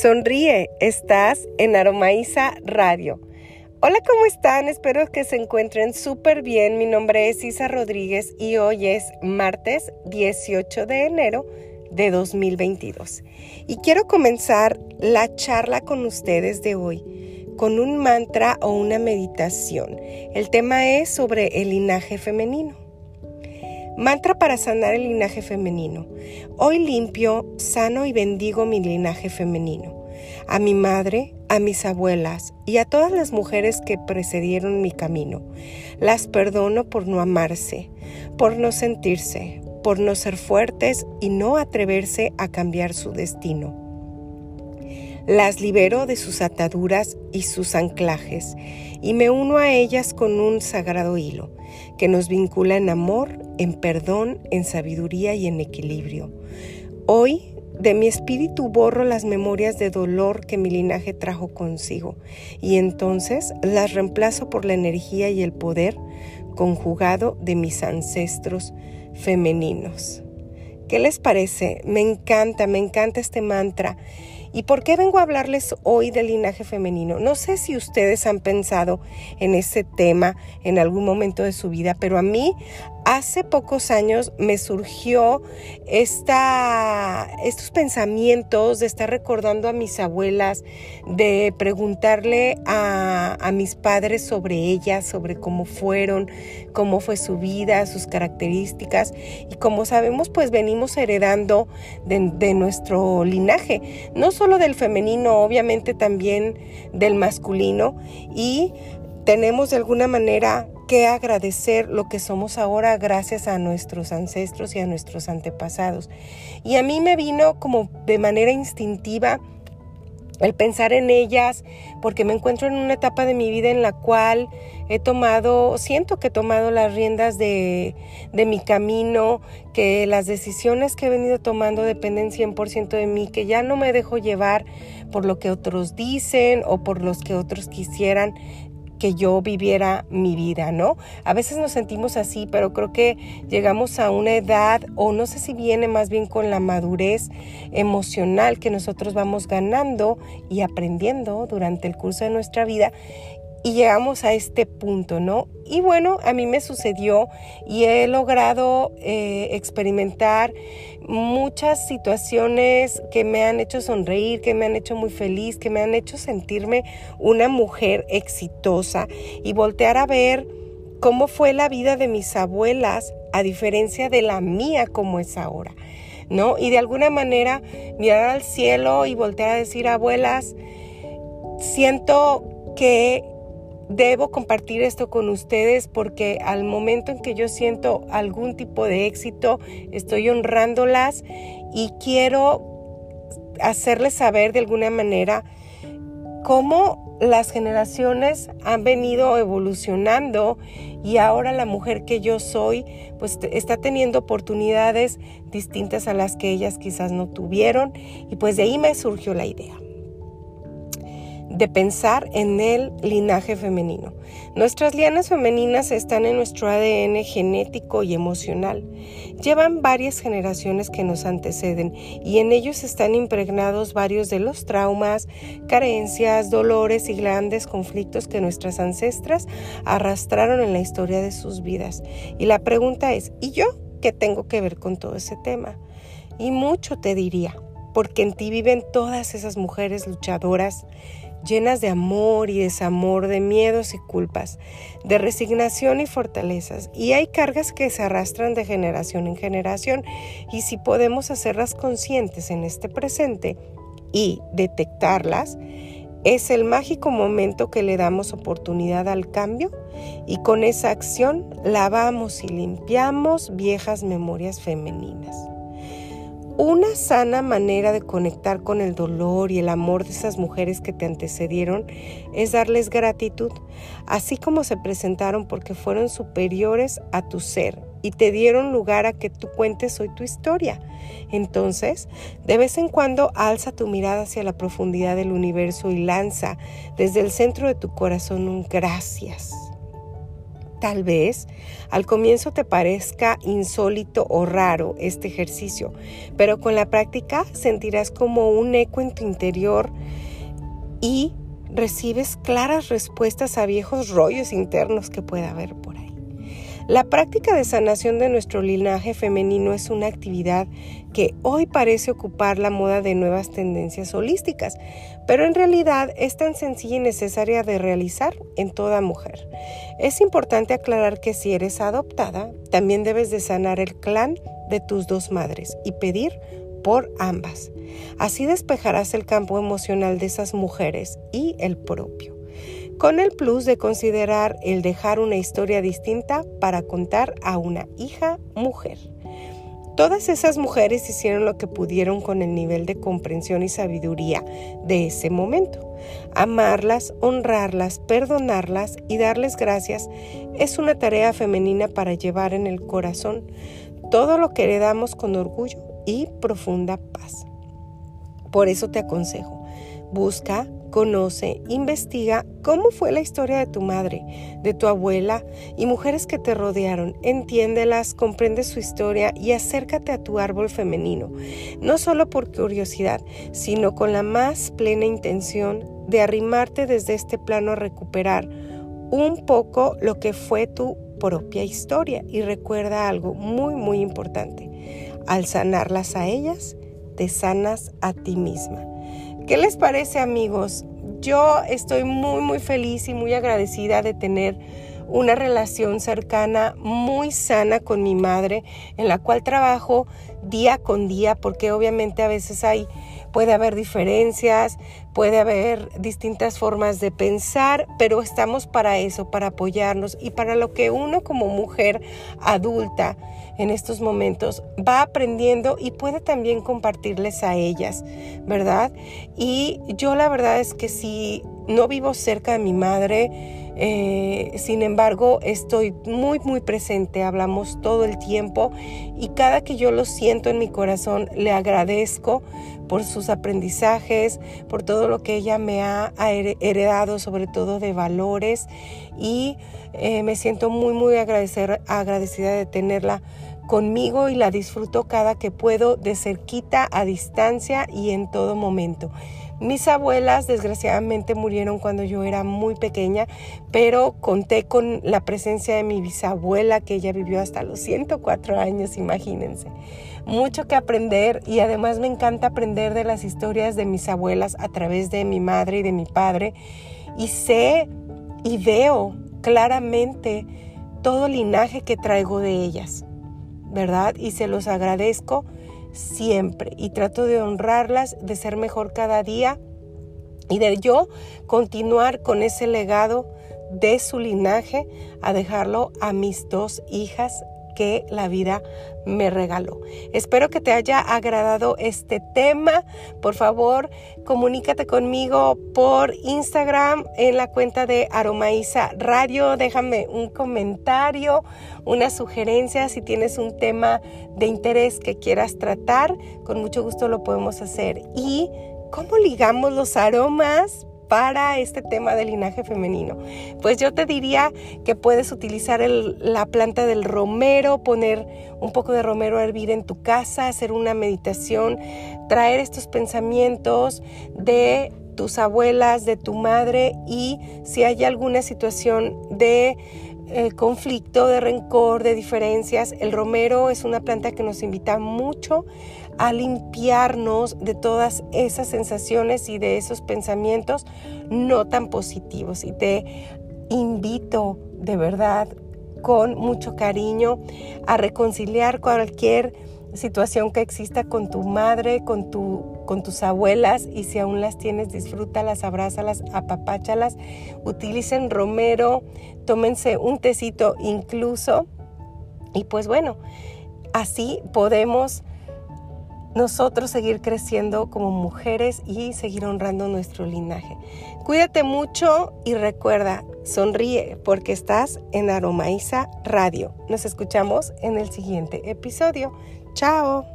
Sonríe, estás en Aromaísa Radio. Hola, ¿cómo están? Espero que se encuentren súper bien. Mi nombre es Isa Rodríguez y hoy es martes 18 de enero de 2022. Y quiero comenzar la charla con ustedes de hoy con un mantra o una meditación. El tema es sobre el linaje femenino. Mantra para sanar el linaje femenino. Hoy limpio, sano y bendigo mi linaje femenino. A mi madre, a mis abuelas y a todas las mujeres que precedieron mi camino. Las perdono por no amarse, por no sentirse, por no ser fuertes y no atreverse a cambiar su destino. Las libero de sus ataduras y sus anclajes y me uno a ellas con un sagrado hilo que nos vincula en amor, en perdón, en sabiduría y en equilibrio. Hoy de mi espíritu borro las memorias de dolor que mi linaje trajo consigo y entonces las reemplazo por la energía y el poder conjugado de mis ancestros femeninos. ¿Qué les parece? Me encanta, me encanta este mantra ¿Y por qué vengo a hablarles hoy del linaje femenino? No sé si ustedes han pensado en ese tema en algún momento de su vida, pero a mí hace pocos años me surgió esta, estos pensamientos de estar recordando a mis abuelas, de preguntarle a, mis padres sobre ellas, sobre cómo fueron, cómo fue su vida, sus características. Y como sabemos, pues venimos heredando de, de nuestro linaje, no solo del femenino, obviamente también del masculino. Y tenemos de alguna manera que agradecer lo que somos ahora gracias a nuestros ancestros y a nuestros antepasados. Y a mí me vino como de manera instintiva el pensar en ellas, porque me encuentro en una etapa de mi vida en la cual he tomado, siento que he tomado las riendas de, de mi camino, que las decisiones que he venido tomando dependen 100% de mí, que ya no me dejo llevar por lo que otros dicen o por los que otros quisieran que yo viviera mi vida, ¿no? A veces nos sentimos así, pero creo que llegamos a una edad, o no sé si viene más bien con la madurez emocional que nosotros vamos ganando y aprendiendo durante el curso de nuestra vida, y llegamos a este punto, ¿no? Y bueno, a mí me sucedió y he logrado eh, experimentar muchas situaciones que me han hecho sonreír, que me han hecho muy feliz, que me han hecho sentirme una mujer exitosa y voltear a ver cómo fue la vida de mis abuelas a diferencia de la mía como es ahora, ¿no? Y de alguna manera mirar al cielo y voltear a decir, abuelas, siento que debo compartir esto con ustedes porque al momento en que yo siento algún tipo de éxito, estoy honrándolas y quiero hacerles saber de alguna manera cómo las generaciones han venido evolucionando y ahora la mujer que yo soy pues está teniendo oportunidades distintas a las que ellas quizás no tuvieron y pues de ahí me surgió la idea de pensar en el linaje femenino. Nuestras lianas femeninas están en nuestro ADN genético y emocional. Llevan varias generaciones que nos anteceden y en ellos están impregnados varios de los traumas, carencias, dolores y grandes conflictos que nuestras ancestras arrastraron en la historia de sus vidas. Y la pregunta es, ¿y yo qué tengo que ver con todo ese tema? Y mucho te diría, porque en ti viven todas esas mujeres luchadoras llenas de amor y desamor, de miedos y culpas, de resignación y fortalezas. Y hay cargas que se arrastran de generación en generación y si podemos hacerlas conscientes en este presente y detectarlas, es el mágico momento que le damos oportunidad al cambio y con esa acción lavamos y limpiamos viejas memorias femeninas. Una sana manera de conectar con el dolor y el amor de esas mujeres que te antecedieron es darles gratitud, así como se presentaron porque fueron superiores a tu ser y te dieron lugar a que tú cuentes hoy tu historia. Entonces, de vez en cuando alza tu mirada hacia la profundidad del universo y lanza desde el centro de tu corazón un gracias. Tal vez al comienzo te parezca insólito o raro este ejercicio, pero con la práctica sentirás como un eco en tu interior y recibes claras respuestas a viejos rollos internos que pueda haber. La práctica de sanación de nuestro linaje femenino es una actividad que hoy parece ocupar la moda de nuevas tendencias holísticas, pero en realidad es tan sencilla y necesaria de realizar en toda mujer. Es importante aclarar que si eres adoptada, también debes de sanar el clan de tus dos madres y pedir por ambas. Así despejarás el campo emocional de esas mujeres y el propio con el plus de considerar el dejar una historia distinta para contar a una hija mujer. Todas esas mujeres hicieron lo que pudieron con el nivel de comprensión y sabiduría de ese momento. Amarlas, honrarlas, perdonarlas y darles gracias es una tarea femenina para llevar en el corazón todo lo que heredamos con orgullo y profunda paz. Por eso te aconsejo, busca Conoce, investiga cómo fue la historia de tu madre, de tu abuela y mujeres que te rodearon. Entiéndelas, comprende su historia y acércate a tu árbol femenino, no solo por curiosidad, sino con la más plena intención de arrimarte desde este plano a recuperar un poco lo que fue tu propia historia. Y recuerda algo muy, muy importante. Al sanarlas a ellas, te sanas a ti misma. ¿Qué les parece amigos? Yo estoy muy muy feliz y muy agradecida de tener una relación cercana muy sana con mi madre en la cual trabajo día con día porque obviamente a veces hay puede haber diferencias, puede haber distintas formas de pensar, pero estamos para eso, para apoyarnos y para lo que uno como mujer adulta en estos momentos va aprendiendo y puede también compartirles a ellas, ¿verdad? Y yo la verdad es que si no vivo cerca de mi madre, eh, sin embargo, estoy muy, muy presente, hablamos todo el tiempo y cada que yo lo siento en mi corazón, le agradezco por sus aprendizajes, por todo lo que ella me ha heredado, sobre todo de valores y eh, me siento muy, muy agradecida de tenerla conmigo y la disfruto cada que puedo de cerquita, a distancia y en todo momento. Mis abuelas desgraciadamente murieron cuando yo era muy pequeña, pero conté con la presencia de mi bisabuela que ella vivió hasta los 104 años, imagínense. Mucho que aprender y además me encanta aprender de las historias de mis abuelas a través de mi madre y de mi padre y sé y veo claramente todo el linaje que traigo de ellas, ¿verdad? Y se los agradezco siempre y trato de honrarlas, de ser mejor cada día y de yo continuar con ese legado de su linaje a dejarlo a mis dos hijas que la vida me regaló. Espero que te haya agradado este tema. Por favor, comunícate conmigo por Instagram en la cuenta de Aromaiza Radio. Déjame un comentario, una sugerencia si tienes un tema de interés que quieras tratar. Con mucho gusto lo podemos hacer. ¿Y cómo ligamos los aromas? Para este tema del linaje femenino? Pues yo te diría que puedes utilizar la planta del romero, poner un poco de romero a hervir en tu casa, hacer una meditación, traer estos pensamientos de tus abuelas, de tu madre y si hay alguna situación de eh, conflicto, de rencor, de diferencias, el romero es una planta que nos invita mucho a limpiarnos de todas esas sensaciones y de esos pensamientos no tan positivos. Y te invito de verdad con mucho cariño a reconciliar cualquier situación que exista con tu madre, con, tu, con tus abuelas y si aún las tienes, disfrútalas, abrázalas, apapáchalas, utilicen romero, tómense un tecito incluso y pues bueno, así podemos nosotros seguir creciendo como mujeres y seguir honrando nuestro linaje. Cuídate mucho y recuerda, sonríe porque estás en Aromaiza Radio. Nos escuchamos en el siguiente episodio. Chao.